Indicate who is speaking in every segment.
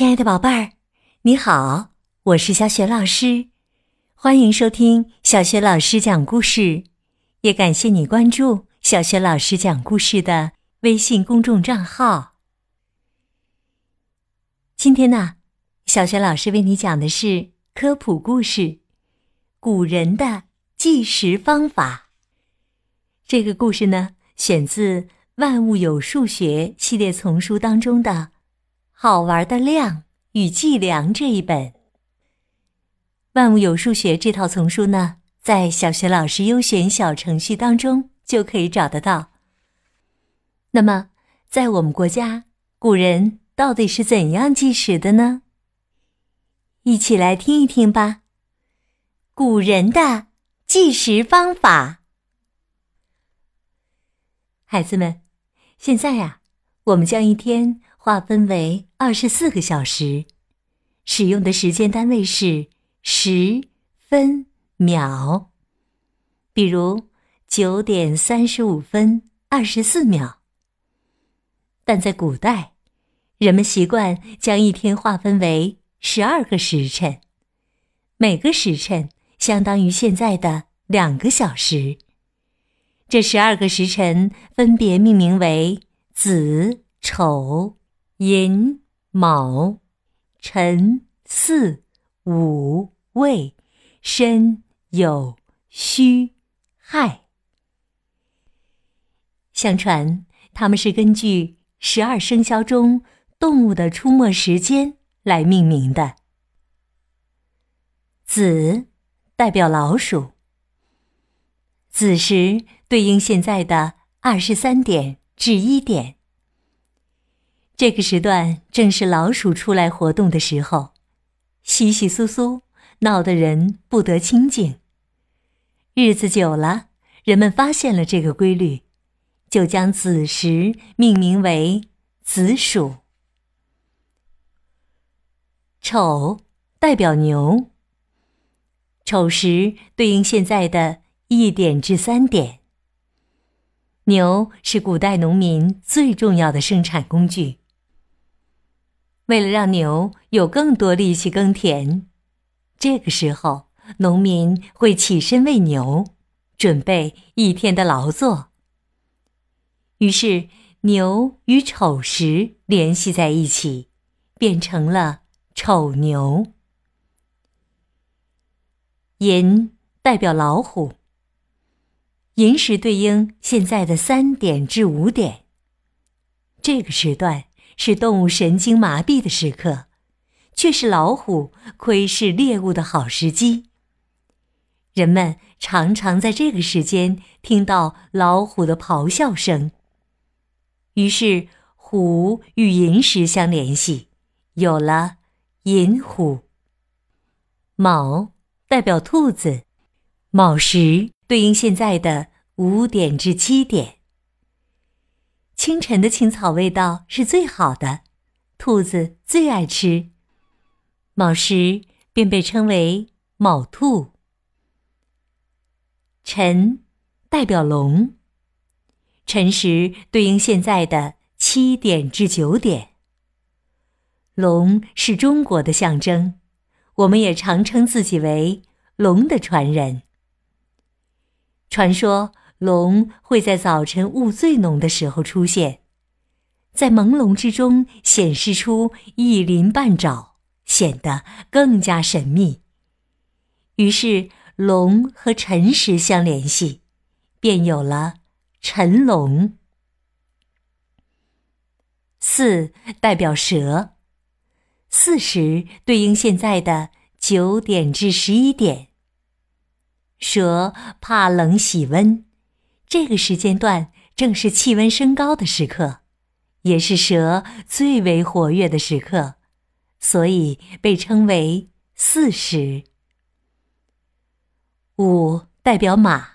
Speaker 1: 亲爱的宝贝儿，你好，我是小雪老师，欢迎收听小雪老师讲故事，也感谢你关注小雪老师讲故事的微信公众账号。今天呢，小雪老师为你讲的是科普故事：古人的计时方法。这个故事呢，选自《万物有数学》系列丛书当中的。好玩的量与计量这一本《万物有数学》这套丛书呢，在小学老师优选小程序当中就可以找得到。那么，在我们国家，古人到底是怎样计时的呢？一起来听一听吧。古人的计时方法，孩子们，现在呀，我们将一天。划分为二十四个小时，使用的时间单位是时、分、秒。比如九点三十五分二十四秒。但在古代，人们习惯将一天划分为十二个时辰，每个时辰相当于现在的两个小时。这十二个时辰分别命名为子、丑。寅、卯、辰、巳、午、未、申、酉、戌、亥。相传，他们是根据十二生肖中动物的出没时间来命名的。子代表老鼠，子时对应现在的二十三点至一点。这个时段正是老鼠出来活动的时候，稀稀疏疏，闹得人不得清静。日子久了，人们发现了这个规律，就将子时命名为子鼠。丑代表牛，丑时对应现在的一点至三点。牛是古代农民最重要的生产工具。为了让牛有更多力气耕田，这个时候农民会起身喂牛，准备一天的劳作。于是牛与丑时联系在一起，变成了丑牛。寅代表老虎，寅时对应现在的三点至五点，这个时段。是动物神经麻痹的时刻，却是老虎窥视猎物的好时机。人们常常在这个时间听到老虎的咆哮声，于是虎与寅时相联系，有了寅虎。卯代表兔子，卯时对应现在的五点至七点。清晨的青草味道是最好的，兔子最爱吃。卯时便被称为卯兔。辰代表龙，辰时对应现在的七点至九点。龙是中国的象征，我们也常称自己为龙的传人。传说。龙会在早晨雾最浓的时候出现，在朦胧之中显示出一鳞半爪，显得更加神秘。于是龙和辰时相联系，便有了辰龙。巳代表蛇，巳时对应现在的九点至十一点。蛇怕冷喜温。这个时间段正是气温升高的时刻，也是蛇最为活跃的时刻，所以被称为巳时。午代表马，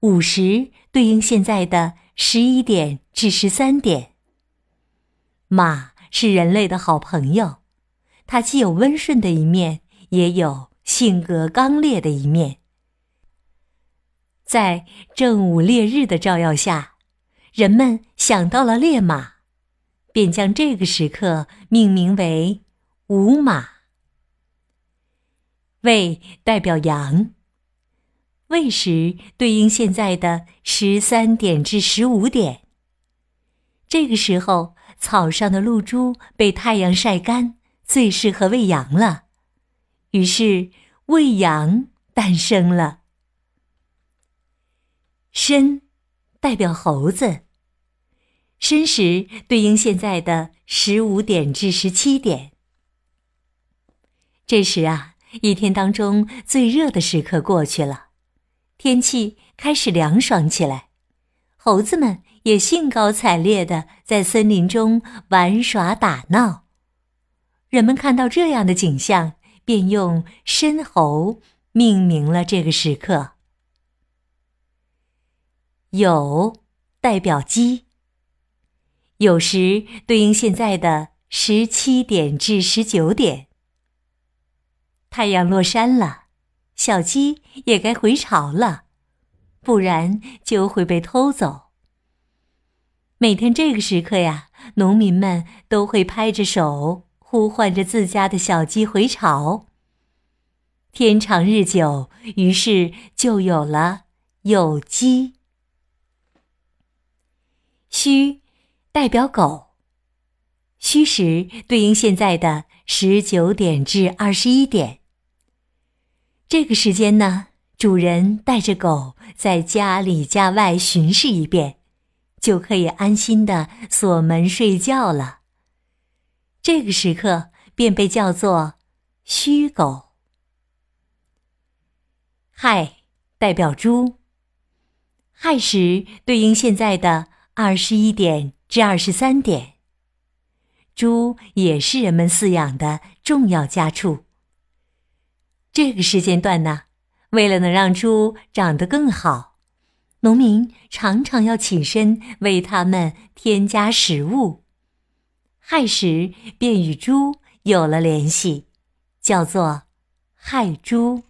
Speaker 1: 午时对应现在的十一点至十三点。马是人类的好朋友，它既有温顺的一面，也有性格刚烈的一面。在正午烈日的照耀下，人们想到了烈马，便将这个时刻命名为午马。未代表阳，未时对应现在的十三点至十五点。这个时候，草上的露珠被太阳晒干，最适合喂羊了。于是，喂羊诞生了。申，代表猴子。申时对应现在的十五点至十七点。这时啊，一天当中最热的时刻过去了，天气开始凉爽起来，猴子们也兴高采烈的在森林中玩耍打闹。人们看到这样的景象，便用“申猴”命名了这个时刻。酉，代表鸡。酉时对应现在的十七点至十九点。太阳落山了，小鸡也该回巢了，不然就会被偷走。每天这个时刻呀，农民们都会拍着手呼唤着自家的小鸡回巢。天长日久，于是就有了酉鸡。戌。代表狗。戌时对应现在的十九点至二十一点。这个时间呢，主人带着狗在家里家外巡视一遍，就可以安心的锁门睡觉了。这个时刻便被叫做戌狗。亥代表猪。亥时对应现在的二十一点。至二十三点，猪也是人们饲养的重要家畜。这个时间段呢，为了能让猪长得更好，农民常常要起身为它们添加食物。亥时便与猪有了联系，叫做亥猪。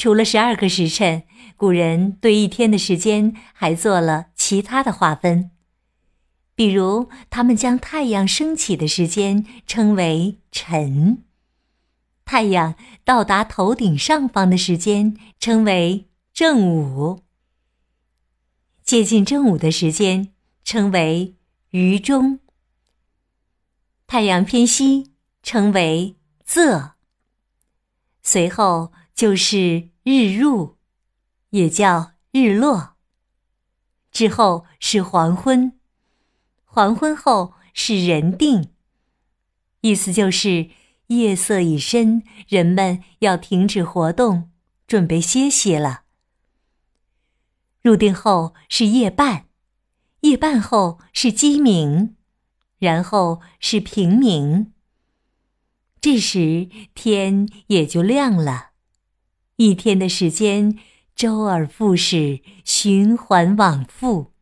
Speaker 1: 除了十二个时辰，古人对一天的时间还做了其他的划分。比如，他们将太阳升起的时间称为晨，太阳到达头顶上方的时间称为正午，接近正午的时间称为余中，太阳偏西称为仄，随后就是。日入，也叫日落。之后是黄昏，黄昏后是人定。意思就是夜色已深，人们要停止活动，准备歇息了。入定后是夜半，夜半后是鸡鸣，然后是平明。这时天也就亮了。一天的时间，周而复始，循环往复。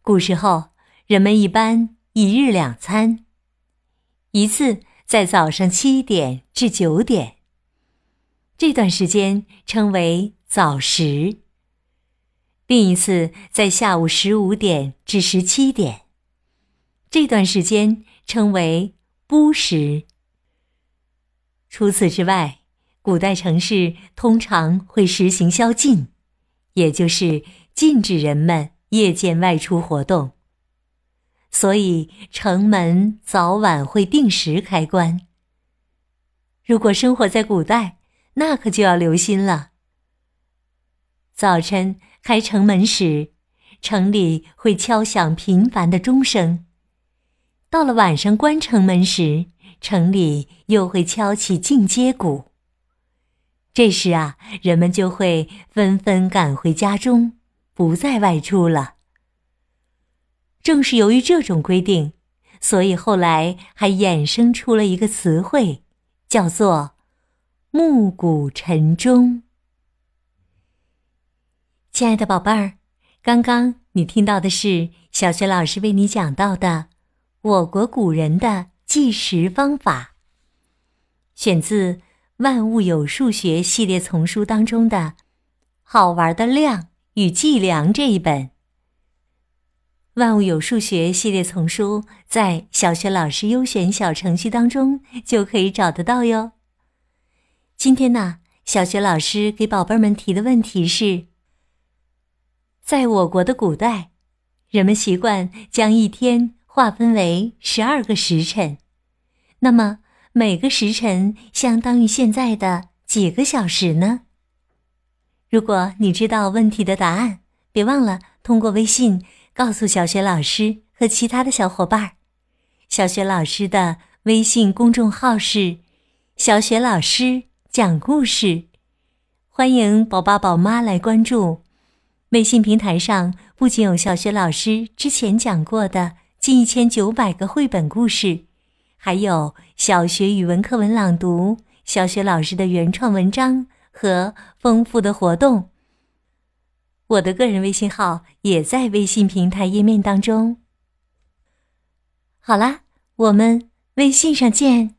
Speaker 1: 古时候，人们一般一日两餐，一次在早上七点至九点，这段时间称为早食；另一次在下午十五点至十七点，这段时间称为晡食。除此之外，古代城市通常会实行宵禁，也就是禁止人们夜间外出活动。所以城门早晚会定时开关。如果生活在古代，那可就要留心了。早晨开城门时，城里会敲响频繁的钟声；到了晚上关城门时，城里又会敲起进阶鼓。这时啊，人们就会纷纷赶回家中，不再外出了。正是由于这种规定，所以后来还衍生出了一个词汇，叫做“暮鼓晨钟”。亲爱的宝贝儿，刚刚你听到的是小学老师为你讲到的我国古人的。计时方法，选自《万物有数学》系列丛书当中的《好玩的量与计量》这一本。万物有数学系列丛书在小学老师优选小程序当中就可以找得到哟。今天呢，小学老师给宝贝们提的问题是：在我国的古代，人们习惯将一天划分为十二个时辰，那么每个时辰相当于现在的几个小时呢？如果你知道问题的答案，别忘了通过微信告诉小学老师和其他的小伙伴。小学老师的微信公众号是“小学老师讲故事”，欢迎宝爸宝妈来关注。微信平台上不仅有小学老师之前讲过的近一千九百个绘本故事，还有小学语文课文朗读、小学老师的原创文章。和丰富的活动。我的个人微信号也在微信平台页面当中。好啦，我们微信上见。